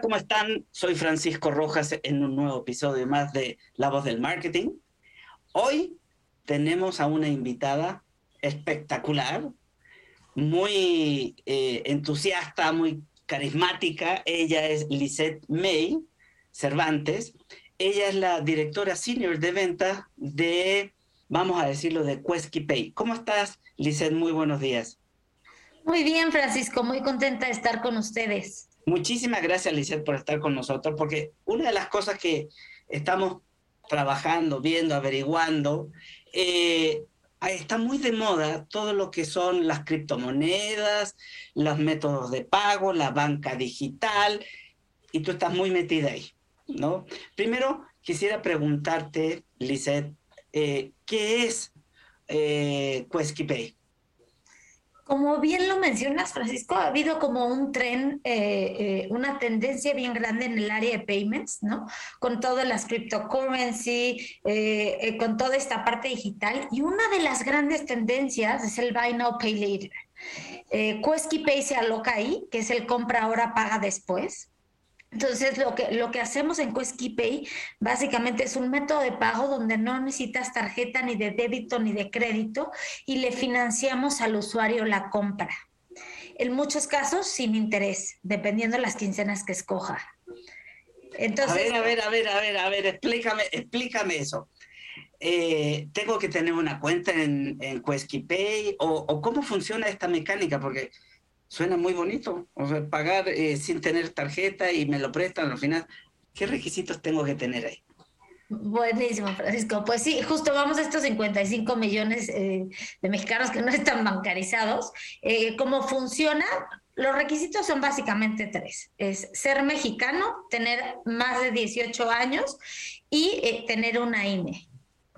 ¿Cómo están? Soy Francisco Rojas en un nuevo episodio más de La Voz del Marketing. Hoy tenemos a una invitada espectacular, muy eh, entusiasta, muy carismática. Ella es Lisette May Cervantes. Ella es la directora senior de venta de, vamos a decirlo, de Quesky Pay. ¿Cómo estás, Lisette? Muy buenos días. Muy bien, Francisco, muy contenta de estar con ustedes. Muchísimas gracias, Lizeth, por estar con nosotros, porque una de las cosas que estamos trabajando, viendo, averiguando, eh, está muy de moda todo lo que son las criptomonedas, los métodos de pago, la banca digital, y tú estás muy metida ahí, ¿no? Primero, quisiera preguntarte, Lizeth, eh, ¿qué es eh? Como bien lo mencionas, Francisco, ha habido como un tren, eh, eh, una tendencia bien grande en el área de payments, ¿no? Con todas las cryptocurrency, eh, eh, con toda esta parte digital. Y una de las grandes tendencias es el Buy Now, Pay Later. Eh, Quesky Pay se aloca ahí, que es el compra ahora, paga después. Entonces, lo que, lo que hacemos en Quesky Pay básicamente es un método de pago donde no necesitas tarjeta ni de débito ni de crédito y le financiamos al usuario la compra. En muchos casos sin interés, dependiendo de las quincenas que escoja. Entonces, a ver, a ver, a ver, a ver, a ver, explícame, explícame eso. Eh, ¿Tengo que tener una cuenta en, en o cómo funciona esta mecánica? Porque suena muy bonito. O sea, pagar eh, sin tener tarjeta y me lo prestan al final. ¿Qué requisitos tengo que tener ahí? Buenísimo, Francisco. Pues sí, justo vamos a estos 55 millones eh, de mexicanos que no están bancarizados. Eh, ¿Cómo funciona? Los requisitos son básicamente tres. Es ser mexicano, tener más de 18 años y eh, tener una INE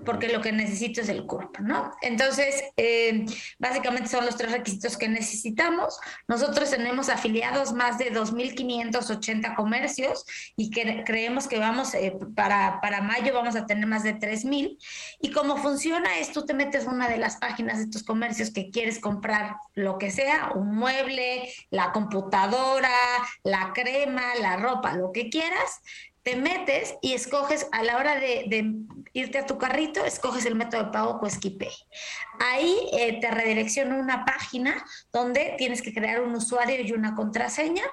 porque lo que necesito es el CURP, ¿no? Entonces, eh, básicamente son los tres requisitos que necesitamos. Nosotros tenemos afiliados más de 2.580 comercios y creemos que vamos, eh, para, para mayo vamos a tener más de 3.000. Y cómo funciona es, tú te metes una de las páginas de estos comercios que quieres comprar lo que sea, un mueble, la computadora, la crema, la ropa, lo que quieras, te metes y escoges a la hora de, irte a tu carrito, escoges el método de pago Quesky Pay. Ahí eh, te redirecciona una página donde tienes que crear un usuario y una contraseña.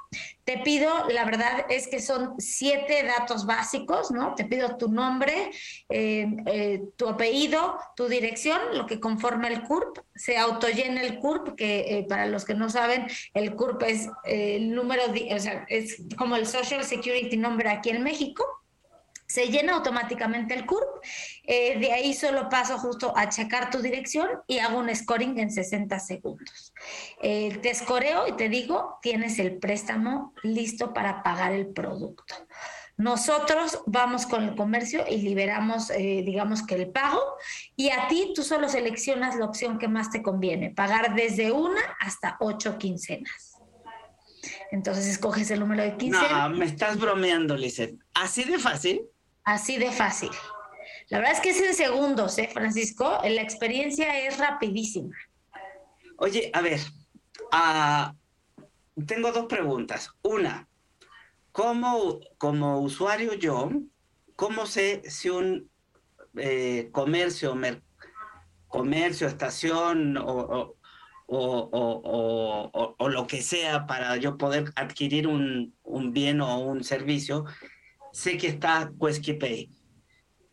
Te pido, la verdad es que son siete datos básicos, ¿no? Te pido tu nombre, eh, eh, tu apellido, tu dirección, lo que conforma el CURP. Se autollena el CURP, que para los que no saben, el CURP es el número, o sea, es como el Social Security Number aquí en México. Se llena automáticamente el CURP. Eh, de ahí solo paso justo a checar tu dirección y hago un scoring en 60 segundos. Eh, te escoreo y te digo, tienes el préstamo listo para pagar el producto. Nosotros vamos con el comercio y liberamos, eh, digamos que el pago, y a ti tú solo seleccionas la opción que más te conviene, pagar desde una hasta ocho quincenas. Entonces escoges el número de quincena. No, me estás bromeando, Lizeth. ¿Así de fácil? Así de fácil. La verdad es que es en segundos, ¿eh, Francisco? La experiencia es rapidísima. Oye, a ver, uh, tengo dos preguntas. Una, ¿cómo como usuario yo, cómo sé si un eh, comercio, mer comercio, estación o, o, o, o, lo que sea para yo poder adquirir un, un bien o un servicio, sé que está Quesky Pay.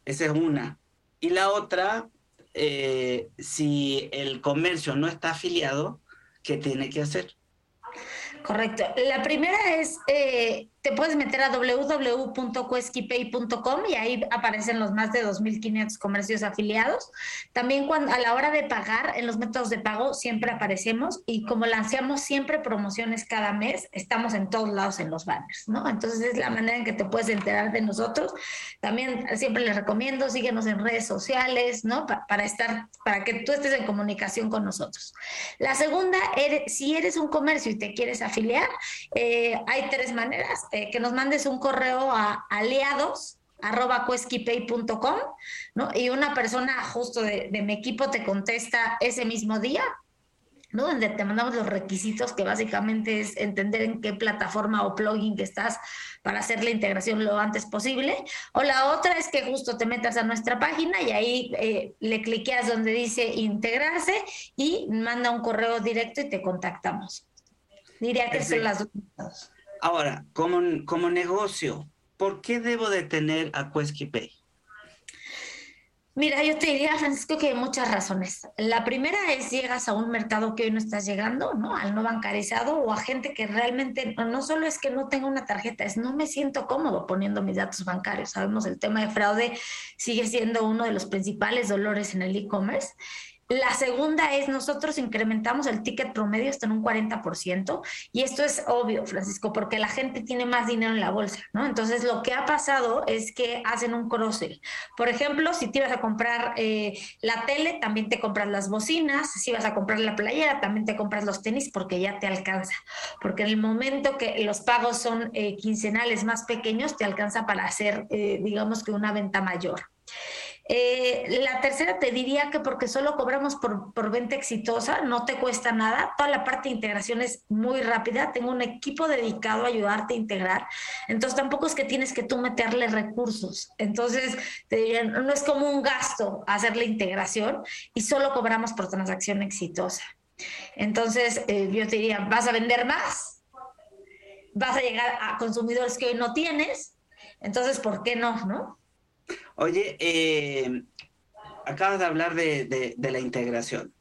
Esa es una. Y la otra, eh, si el comercio no está afiliado, ¿qué tiene que hacer? Correcto. La primera es eh, te puedes meter a www.cueskipay.com y ahí aparecen los más de 2.500 comercios afiliados. También cuando, a la hora de pagar, en los métodos de pago siempre aparecemos y como lanzamos siempre promociones cada mes, estamos en todos lados en los banners, ¿no? Entonces es la manera en que te puedes enterar de nosotros. También siempre les recomiendo, síguenos en redes sociales, ¿no? para estar, para que tú estés en comunicación con nosotros. La segunda, si eres un comercio y te quieres afiliar, eh, hay tres maneras eh, que nos mandes un correo a aliados arroba ¿no? Y una persona justo de, mi equipo te contesta ese mismo día, ¿no? Donde te mandamos los requisitos, que básicamente es entender en qué plataforma o plugin que estás para hacer la integración lo antes posible. O la otra es que justo te metas a nuestra página y ahí eh, le cliqueas donde dice integrarse y manda un correo directo y te contactamos. Diría que son las dos. Ahora, como, como negocio, ¿por qué debo de tener a Pay? Mira, yo te diría, Francisco, que hay muchas razones. La primera es llegas a un mercado que hoy no estás llegando, ¿no? Al no bancarizado o a gente que realmente no solo es que no tenga una tarjeta, es no me siento cómodo poniendo mis datos bancarios. Sabemos el tema de fraude sigue siendo uno de los principales dolores en el e-commerce la segunda es nosotros incrementamos el ticket promedio hasta en un 40% y esto es obvio, Francisco, porque la gente tiene más dinero en la bolsa, ¿no? Entonces lo que ha pasado es que hacen un cross Por ejemplo, si te ibas a comprar eh, la tele, también te compras las bocinas, si vas a comprar la playera, también te compras los tenis porque ya te alcanza, porque en el momento que los pagos son eh, quincenales más pequeños, te alcanza para hacer, eh, digamos que una venta mayor. Eh, la tercera te diría que porque solo cobramos por, venta exitosa, no te cuesta nada. Toda la parte de integración es muy rápida. Tengo un equipo dedicado a ayudarte a integrar. Entonces tampoco es que tienes que tú meterle recursos. Entonces te diría, no es como un gasto hacer la integración y solo cobramos por transacción exitosa. Entonces eh, yo te diría, vas a vender más, vas a llegar a consumidores que hoy no tienes. Entonces, ¿por qué no? ¿No? Oye, eh, acabas de hablar de, la integración.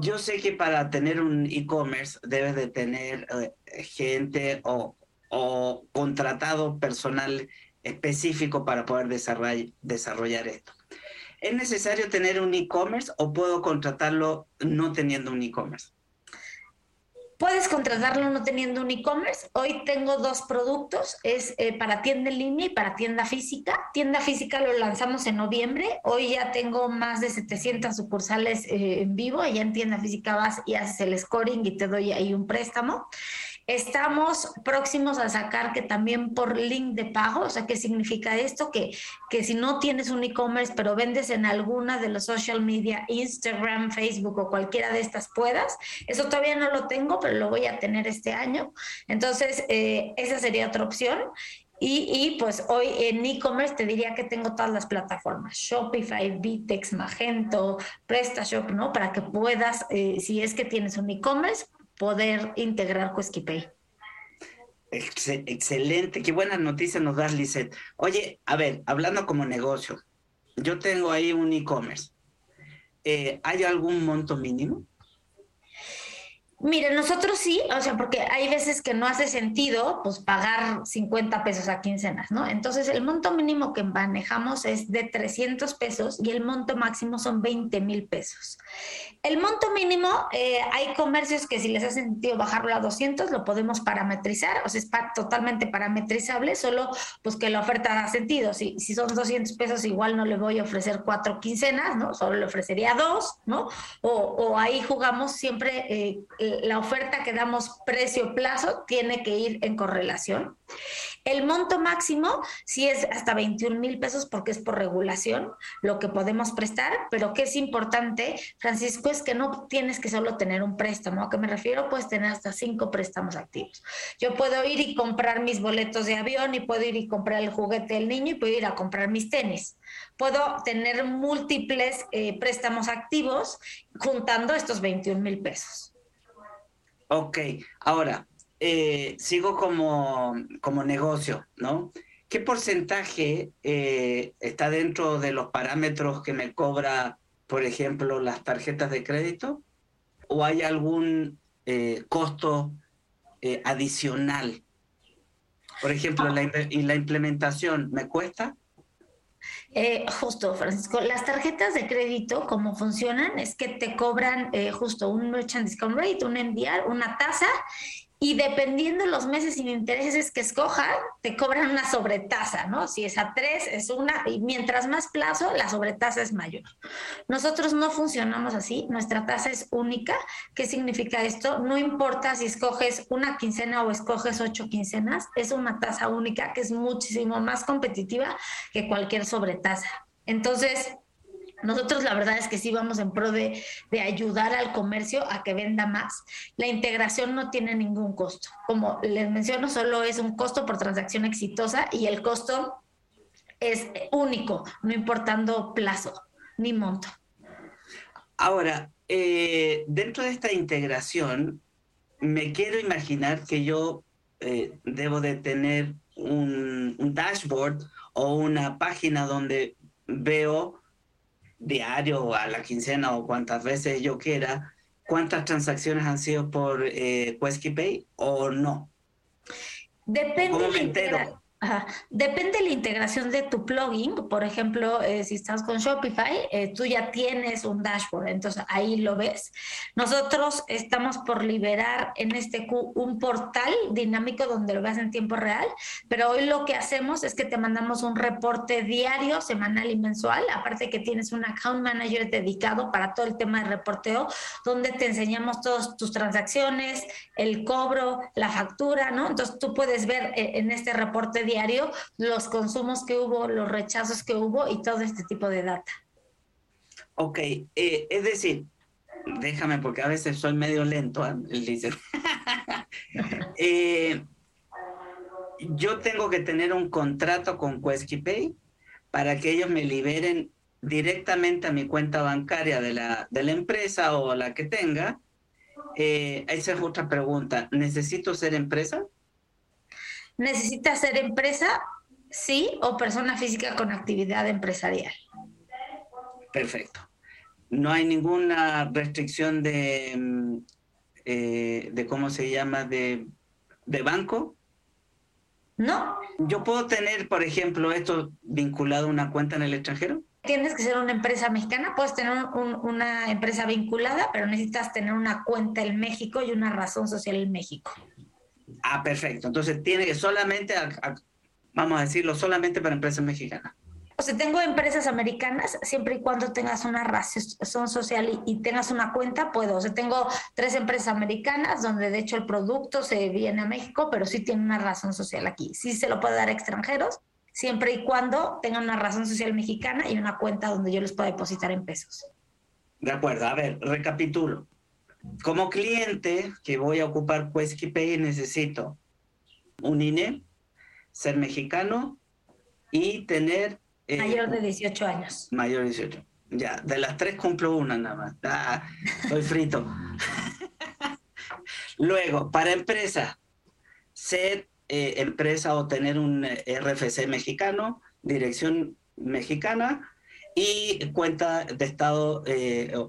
Yo sé que para tener un e-commerce debes de tener eh, gente o, contratado personal específico para poder desarrollar, desarrollar esto. ¿Es necesario tener un e-commerce o puedo contratarlo no teniendo un e-commerce? Puedes contratarlo no teniendo un e-commerce. Hoy tengo dos productos, es eh, para tienda en línea y para tienda física. Tienda física lo lanzamos en noviembre. Hoy ya tengo más de 700 sucursales eh, en vivo. Ya en tienda física vas y haces el scoring y te doy ahí un préstamo. Estamos próximos a sacar que también por link de pago, o sea, ¿qué significa esto? Que, que si no tienes un e-commerce, pero vendes en alguna de los social media, Instagram, Facebook o cualquiera de estas puedas. Eso todavía no lo tengo, pero lo voy a tener este año. Entonces, eh, esa sería otra opción. Y, y, pues hoy en e-commerce te diría que tengo todas las plataformas, Shopify, Vitex, Magento, PrestaShop, ¿no? Para que puedas, eh, si es que tienes un e-commerce, poder integrar Quesquipay. excelente, qué buenas noticias nos das, Lizeth. Oye, a ver, hablando como negocio, yo tengo ahí un e-commerce. Eh, ¿Hay algún monto mínimo? Mire, nosotros sí, o sea, porque hay veces que no hace sentido pues pagar 50 pesos a quincenas, ¿no? Entonces el monto mínimo que manejamos es de 300 pesos y el monto máximo son 20 mil pesos. El monto mínimo, eh, hay comercios que si les hace sentido bajarlo a 200, lo podemos parametrizar, o sea, es totalmente parametrizable, solo pues que la oferta da sentido. Si, si son 200 pesos, igual no le voy a ofrecer cuatro quincenas, ¿no? Solo le ofrecería dos, ¿no? O, o ahí jugamos siempre... Eh, la oferta que damos precio-plazo tiene que ir en correlación. El monto máximo sí es hasta 21 mil pesos porque es por regulación lo que podemos prestar, pero que es importante, Francisco, es que no tienes que solo tener un préstamo. ¿A qué me refiero? Puedes tener hasta cinco préstamos activos. Yo puedo ir y comprar mis boletos de avión y puedo ir y comprar el juguete del niño y puedo ir a comprar mis tenis. Puedo tener múltiples eh, préstamos activos juntando estos 21 mil pesos. Ok, ahora, eh, sigo como, como negocio, ¿no? ¿Qué porcentaje eh, está dentro de los parámetros que me cobra, por ejemplo, las tarjetas de crédito? ¿O hay algún eh, costo adicional? Por ejemplo, la, ¿y la implementación me cuesta? Eh, justo, Francisco, las tarjetas de crédito, como funcionan, es que te cobran eh, justo un merchant discount rate, un enviar, una tasa, y dependiendo los meses sin intereses que escojan, te cobran una sobretasa, ¿no? Si es a tres, es una, y mientras más plazo, la sobretasa es mayor. Nosotros no funcionamos así, nuestra tasa es única. ¿Qué significa esto? No importa si escoges una quincena o escoges ocho quincenas, es una tasa única que es muchísimo más competitiva que cualquier sobretasa. Entonces, nosotros la verdad es que sí vamos en pro de, ayudar al comercio a que venda más. La integración no tiene ningún costo. Como les menciono, solo es un costo por transacción exitosa y el costo es único, no importando plazo ni monto. Ahora, eh, dentro de esta integración, me quiero imaginar que yo eh, debo de tener un dashboard o una página donde veo diario a la quincena o cuantas veces yo quiera, cuántas transacciones han sido por eh, Pay o no. Depende. ¿Cómo me entero? Depende de la integración de tu plugin. Por ejemplo, eh, si estás con Shopify, eh, tú ya tienes un dashboard, entonces ahí lo ves. Nosotros estamos por liberar en este Q un portal dinámico donde lo veas en tiempo real, pero hoy lo que hacemos es que te mandamos un reporte diario, semanal y mensual, aparte que tienes un account manager dedicado para todo el tema de reporteo, donde te enseñamos todas tus transacciones, el cobro, la factura, ¿no? Entonces tú puedes ver eh, en este reporte diario los consumos que hubo, los rechazos que hubo y todo este tipo de data. Ok, eh, es decir, déjame porque a veces soy medio lento, ¿eh? dice. Eh, yo tengo que tener un contrato con Pay para que ellos me liberen directamente a mi cuenta bancaria de la, de la empresa o la que tenga. esa es otra pregunta. ¿Necesito ser empresa? Necesita ser empresa, sí, o persona física con actividad empresarial. Perfecto. No hay ninguna restricción de, mm, eh, de ¿cómo se llama?, de, banco. No. ¿Yo puedo tener, por ejemplo, esto vinculado a una cuenta en el extranjero? Tienes que ser una empresa mexicana, puedes tener una empresa vinculada, pero necesitas tener una cuenta en México y una razón social en México. Ah, perfecto. Entonces tiene que solamente, vamos a decirlo, solamente para empresas mexicanas. O sea, tengo empresas americanas, siempre y cuando tengas una razón social y, tengas una cuenta, puedo. O sea, tengo tres empresas americanas donde de hecho el producto se viene a México, pero sí tiene una razón social aquí. Sí se lo puedo dar a extranjeros, siempre y cuando tengan una razón social mexicana y una cuenta donde yo les pueda depositar en pesos. De acuerdo, a ver, recapitulo como cliente que voy a ocupar Pay necesito un INE, ser mexicano y tener... Eh, mayor de 18 años. Mayor de 18. Ya, de las tres cumplo una nada más. Ah, estoy frito. Luego, para empresa, ser eh, empresa o tener un eh, RFC mexicano, dirección mexicana y cuenta de estado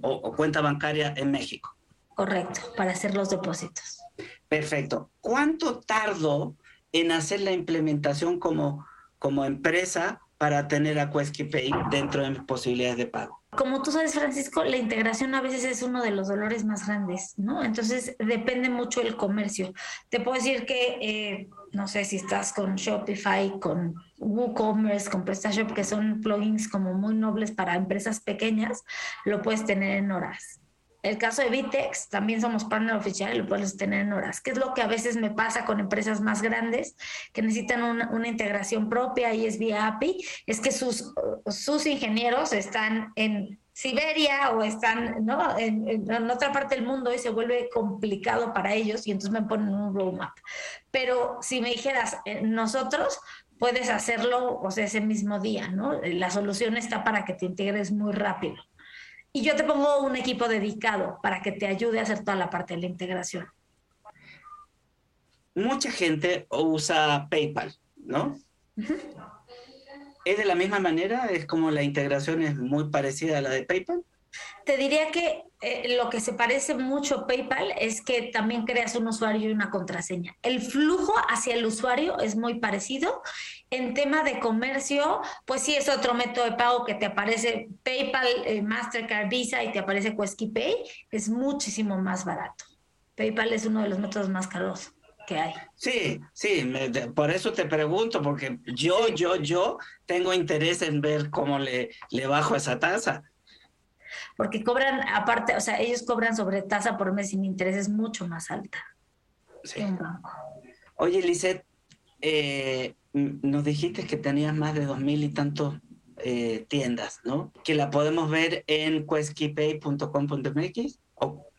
o cuenta bancaria en México. Correcto, para hacer los depósitos. Perfecto. ¿Cuánto tardo en hacer la implementación como, como empresa para tener a Pay dentro de mis posibilidades de pago? Como tú sabes, Francisco, la integración a veces es uno de los dolores más grandes, ¿no? Entonces depende mucho del comercio. Te puedo decir que, eh, no sé si estás con Shopify, con WooCommerce, con PrestaShop, que son plugins como muy nobles para empresas pequeñas, lo puedes tener en horas. El caso de Vitex, también somos partner oficial y lo puedes tener en horas. ¿Qué es lo que a veces me pasa con empresas más grandes que necesitan una, integración propia y es vía API? Es que sus, sus ingenieros están en Siberia o están ¿no? en, otra parte del mundo y se vuelve complicado para ellos y entonces me ponen un roadmap. Pero si me dijeras, eh, nosotros puedes hacerlo, o sea, ese mismo día, ¿no? La solución está para que te integres muy rápido y yo te pongo un equipo dedicado para que te ayude a hacer toda la parte de la integración. mucha gente usa PayPal, ¿no? ¿Es de la misma manera? ¿Es como la integración es muy parecida a la de PayPal? Te diría que eh, lo que se parece mucho a PayPal es que también creas un usuario y una contraseña. El flujo hacia el usuario es muy parecido. En tema de comercio, pues sí es otro método de pago que te aparece PayPal, eh, Mastercard, Visa y te aparece Quesky Pay. Es muchísimo más barato. PayPal es uno de los métodos más caros que hay. Sí, sí, por eso te pregunto, porque yo, yo, yo tengo interés en ver cómo le, le bajo esa tasa porque cobran, aparte, o sea, ellos cobran sobre tasa por mes sin intereses mucho más alta sí. Oye, Lisette, eh, nos dijiste que tenías más de dos mil y tantos eh, tiendas, ¿no? Que la podemos ver en questkipay.com.mx.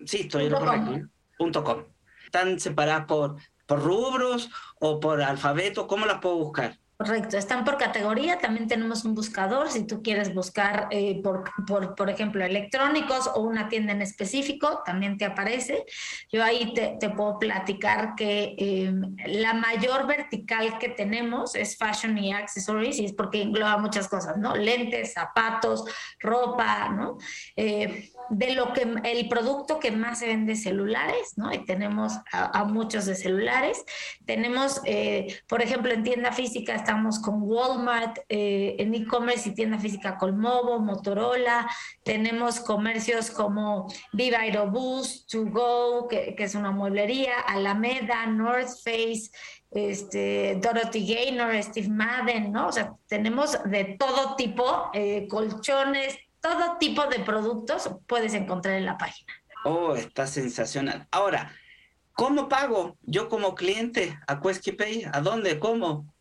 sí, estoy en lo correcto. Punto .com. ¿Están separadas por, por rubros o por alfabeto? ¿Cómo las puedo buscar? Correcto, están por categoría, también tenemos un buscador, si tú quieres buscar eh, por, por, por, ejemplo, electrónicos o una tienda en específico, también te aparece. Yo ahí te, puedo platicar que em, la mayor vertical que tenemos es fashion y accessories, y es porque engloba muchas cosas, ¿no? Lentes, zapatos, ropa, ¿no? Eh, de lo que el producto que más se vende celulares, ¿no? Y tenemos a, muchos de celulares. Tenemos, eh, por ejemplo, en tienda física estamos con Walmart, eh, en e-commerce y tienda física con Movo, Motorola. Tenemos comercios como Viva Aerobús, To Go, que, que es una mueblería, Alameda, North Face, este, Dorothy Gaynor, Steve Madden, ¿no? O sea, tenemos de todo tipo, eh, colchones, todo tipo de productos puedes encontrar en la página. Oh, está sensacional. Ahora, ¿cómo pago yo como cliente a Pay? ¿A dónde? ¿Cómo?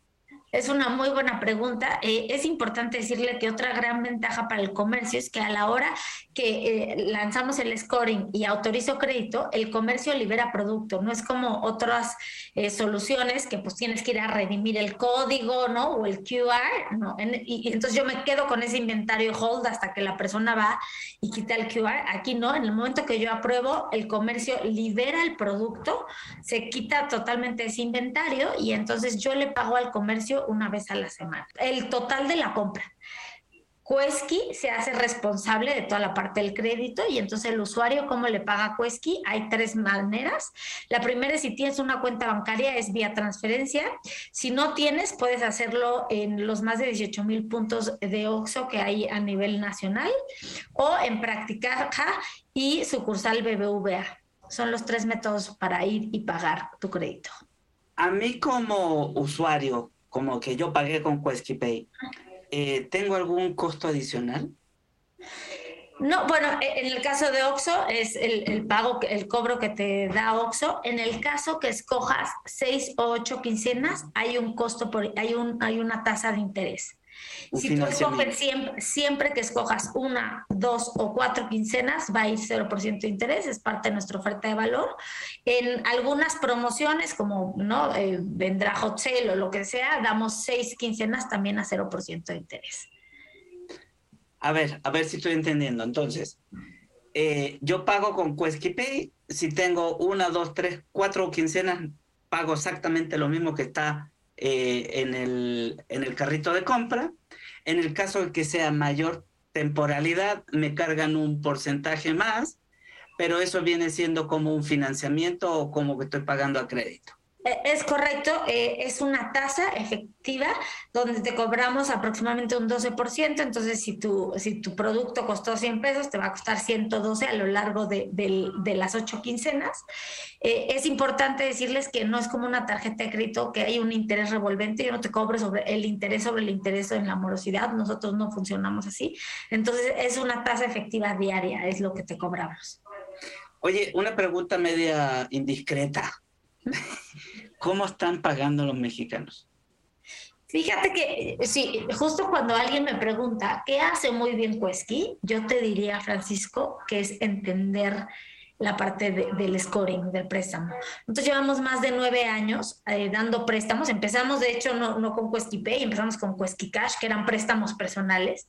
Es una muy buena pregunta. Eh, es importante decirle que otra gran ventaja para el comercio es que a la hora que eh, lanzamos el scoring y autorizo crédito, el comercio libera producto. No es como otras eh, soluciones que pues tienes que ir a redimir el código, ¿no? O el QR, ¿no? y, y, entonces yo me quedo con ese inventario hold hasta que la persona va y quita el QR. Aquí no, en el momento que yo apruebo, el comercio libera el producto, se quita totalmente ese inventario y entonces yo le pago al comercio una vez a la semana. El total de la compra. Quesky se hace responsable de toda la parte del crédito y entonces el usuario, ¿cómo le paga a Quesky? Hay tres maneras. La primera es si tienes una cuenta bancaria, es vía transferencia. Si no tienes, puedes hacerlo en los más de 18 mil puntos de OXO que hay a nivel nacional o en Practicaja y sucursal BBVA. Son los tres métodos para ir y pagar tu crédito. A mí como usuario, como que yo pagué con QuesquiPay, eh, ¿tengo algún costo adicional? No, bueno, e, en el caso de Oxo es el, el, pago, el cobro que te da Oxo. En el caso que escojas seis o ocho quincenas, hay un costo por, hay un, hay una tasa de interés si tú escoges siempre, siempre que escojas una, dos o cuatro quincenas, va a ir 0% de interés, es parte de nuestra oferta de valor. En algunas promociones, como no eh, vendrá Hot Sale o lo que sea, damos seis quincenas también a 0% de interés. A ver, a ver si estoy entendiendo. Entonces, eh, yo pago con Pay, si tengo una, dos, tres, cuatro quincenas, pago exactamente lo mismo que está eh, en, el, en el carrito de compra. En el caso de que sea mayor temporalidad, me cargan un porcentaje más, pero eso viene siendo como un financiamiento o como que estoy pagando a crédito. Eh, es correcto, eh, es una tasa efectiva donde te cobramos aproximadamente un 12%, entonces si tu, si tu producto costó 100 pesos, te va a costar 112 a lo largo de, de, las ocho quincenas. Eh, es importante decirles que no es como una tarjeta de crédito que hay un interés revolvente, yo no te cobro sobre el interés sobre el interés en la morosidad, nosotros no funcionamos así, entonces es una tasa efectiva diaria, es lo que te cobramos. Oye, una pregunta media indiscreta. ¿Cómo están pagando los mexicanos? Fíjate que, sí, justo cuando alguien me pregunta, ¿qué hace muy bien Cuesqui? Yo te diría, Francisco, que es entender la parte del scoring, del préstamo. Nosotros llevamos más de nueve años eh, dando préstamos. Empezamos, de hecho, no, no con Pay, empezamos con Quesky Cash, que eran préstamos personales,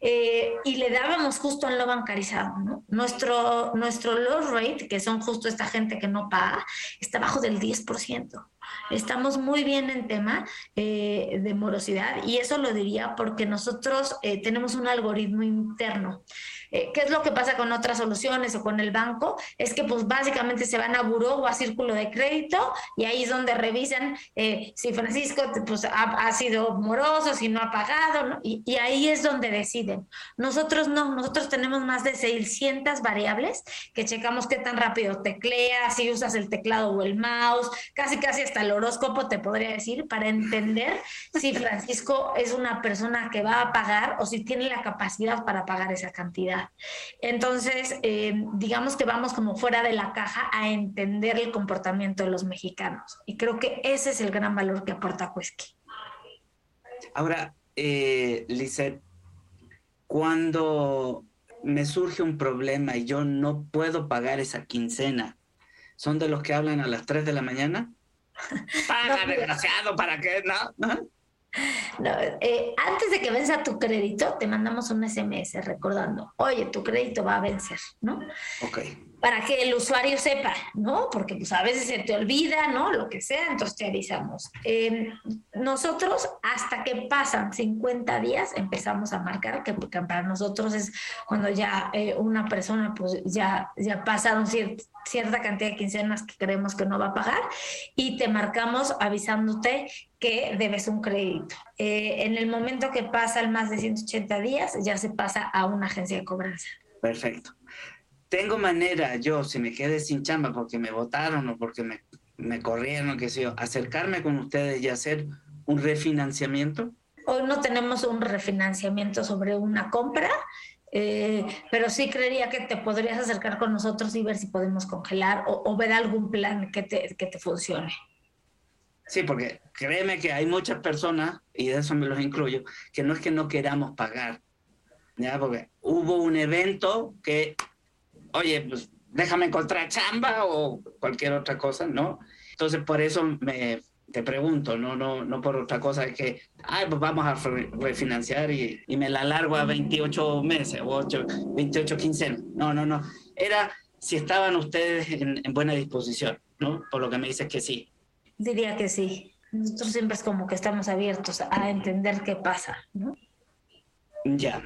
eh, y le dábamos justo al no bancarizado. ¿no? Nuestro, nuestro low rate, que son justo esta gente que no paga, está bajo del 10%. Estamos muy bien en tema eh, de morosidad y eso lo diría porque nosotros eh, tenemos un algoritmo interno. Eh, ¿Qué es lo que pasa con otras soluciones o con el banco? Es que pues básicamente se van a buró o a círculo de crédito y ahí es donde revisan si Francisco pues, ha, sido moroso, si no ha pagado, y, y, ahí es donde deciden. Nosotros no, nosotros tenemos más de 600 variables que checamos qué tan rápido tecleas, si usas el teclado o el mouse, casi casi hasta el horóscopo te podría decir, para entender si Francisco es una persona que va a pagar o si tiene la capacidad para pagar esa cantidad. Entonces, eh, digamos que vamos como fuera de la caja a entender el comportamiento de los mexicanos. Y creo que ese es el gran valor que aporta Cuesqui. Ahora, eh, cuando me surge un problema y yo no puedo pagar esa quincena, ¿son de los que hablan a las 3 de la mañana? Paga, desgraciado, ¿para qué? No. Eh, antes de que venza tu crédito, te mandamos un SMS recordando, oye, tu crédito va a vencer, ¿no? Ok. Para que el usuario sepa, ¿no? Porque pues a veces se te olvida, ¿no? Lo que sea, entonces te avisamos. Em, nosotros, hasta que pasan 50 días, empezamos a marcar, que porque para nosotros es cuando ya eh, una persona, pues ya, ya pasaron cierta cantidad de quincenas que creemos que no va a pagar y te marcamos avisándote que debes un crédito. Eh, en el momento que pasa el más de 180 días, ya se pasa a una agencia de cobranza. Perfecto. Tengo manera, yo, si me quedé sin chamba porque me votaron o porque me, me corrieron, o qué sé yo, acercarme con ustedes y hacer un refinanciamiento. Hoy no tenemos un refinanciamiento sobre una compra, eh, pero sí creería que te podrías acercar con nosotros y ver si podemos congelar o, o ver algún plan que te, que te funcione. Sí, porque créeme que hay muchas personas, y de eso me los incluyo, que no es que no queramos pagar, ¿ya? Porque hubo un evento que, oye, pues déjame encontrar chamba o cualquier otra cosa, ¿no? Entonces, por eso me, te pregunto, no, no, no por otra cosa, que, ay, pues vamos a refinanciar y, y me la largo a 28 meses o 8, 28 quincenas. No, no, no. Era si estaban ustedes en, en buena disposición, ¿no? Por lo que me dices que sí. Diría que sí. Nosotros siempre es como que estamos abiertos a entender qué pasa, ¿no? Ya.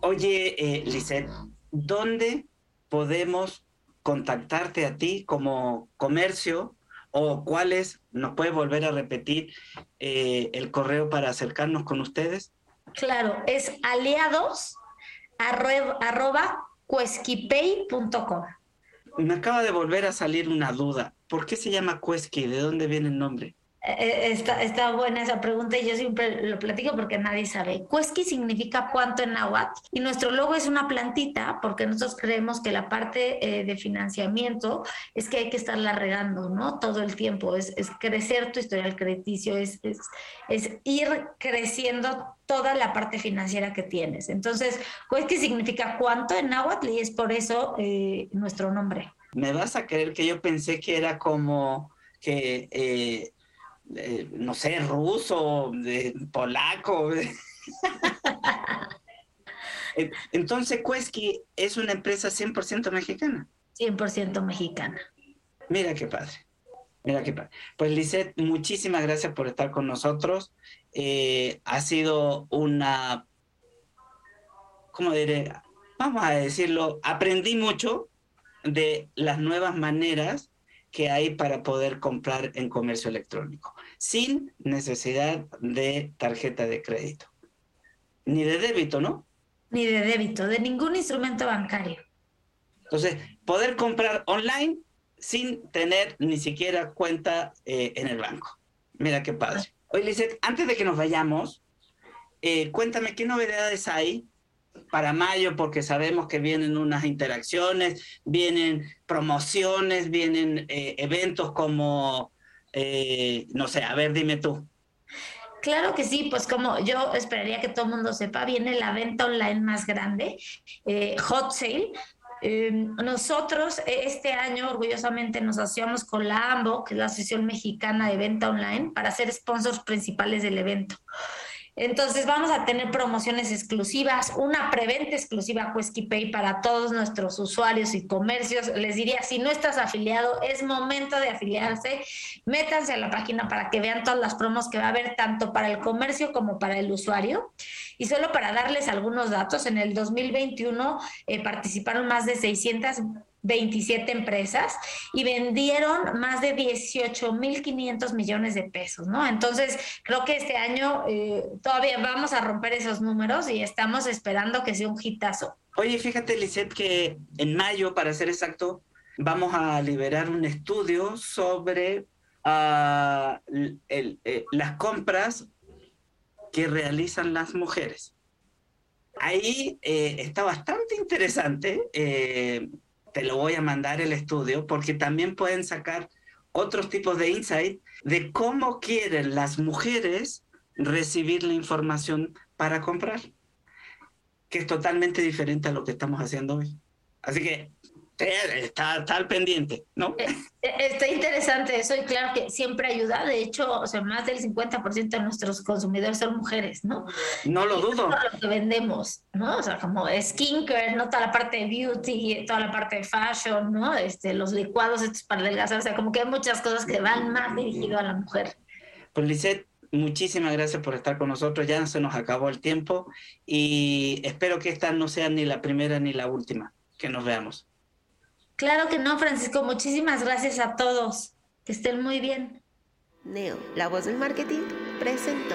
Oye, eh, ¿dónde podemos contactarte a ti como comercio o cuáles, nos puedes volver a repetir eh, el correo para acercarnos con ustedes? Claro, es aliados arroba, Me acaba de volver a salir una duda. ¿Por qué se llama Cuesqui? ¿De dónde viene el nombre? Eh, eh, está, está, buena esa pregunta y yo siempre lo platico porque nadie sabe. Cuesqui significa cuánto en náhuatl y nuestro logo es una plantita porque nosotros creemos que la parte eh, de financiamiento es que hay que estarla regando, ¿no? Todo el tiempo, es, crecer tu historial crediticio, es, es, es, ir creciendo toda la parte financiera que tienes. Entonces, Cuesqui significa cuánto en náhuatl y es por eso nuestro nombre me vas a creer que yo pensé que era como que, eh, eh, no sé, ruso, polaco. Entonces, Cuesqui es una empresa 100% mexicana. 100% mexicana. Mira qué padre. Mira qué padre. Pues Lisette, muchísimas gracias por estar con nosotros. Eh, ha sido una, ¿cómo diré? Vamos a decirlo, aprendí mucho de las nuevas maneras que hay para poder comprar en comercio electrónico, sin necesidad de tarjeta de crédito, ni de débito, ¿no? Ni de débito, de ningún instrumento bancario. Entonces, poder comprar online sin tener ni siquiera cuenta eh, en el banco. Mira qué padre. Oye, Lizeth, antes de que nos vayamos, eh, cuéntame qué novedades hay para mayo porque sabemos que vienen unas interacciones, vienen promociones, vienen eh, eventos como, eh, no sé, a ver, dime tú. Claro que sí, pues como yo esperaría que todo el mundo sepa, viene la venta online más grande, eh, Hot Sale. nosotros este año orgullosamente nos asociamos con la AMBO, que es la Asociación Mexicana de Venta Online, para ser sponsors principales del evento. Entonces vamos a tener promociones exclusivas, una preventa exclusiva Pay para todos nuestros usuarios y comercios. Les diría, si no estás afiliado, es momento de afiliarse. Métanse a la página para que vean todas las promos que va a haber tanto para el comercio como para el usuario. Y solo para darles algunos datos, en el 2021 eh, participaron más de 600 27 empresas y vendieron más de 18.500 millones de pesos, ¿no? Entonces, creo que este año eh, todavía vamos a romper esos números y estamos esperando que sea un hitazo. Oye, fíjate, Lisette, que en mayo, para ser exacto, vamos a liberar un estudio sobre el, eh, las compras que realizan las mujeres. Ahí eh, está bastante interesante te lo voy a mandar el estudio porque también pueden sacar otros tipos de insight de cómo quieren las mujeres recibir la información para comprar, que es totalmente diferente a lo que estamos haciendo hoy. Así que está, está al pendiente, ¿no? Eh, eh, está interesante eso y claro que siempre ayuda. De hecho, o sea, más del 50% de nuestros consumidores son mujeres, ¿no? No lo dudo. lo que vendemos, ¿no? O sea, como skincare, ¿no? Toda la parte de beauty, toda la parte de fashion, ¿no? Este, los licuados estos para adelgazar. O sea, como que hay muchas cosas que van más dirigido a la mujer. Pues Lisette, muchísimas gracias por estar con nosotros. Ya se nos acabó el tiempo y espero que esta no sea ni la primera ni la última que nos veamos. Claro que no, Francisco. Muchísimas gracias a todos. Que estén muy bien. Neo, la voz del marketing, presentó.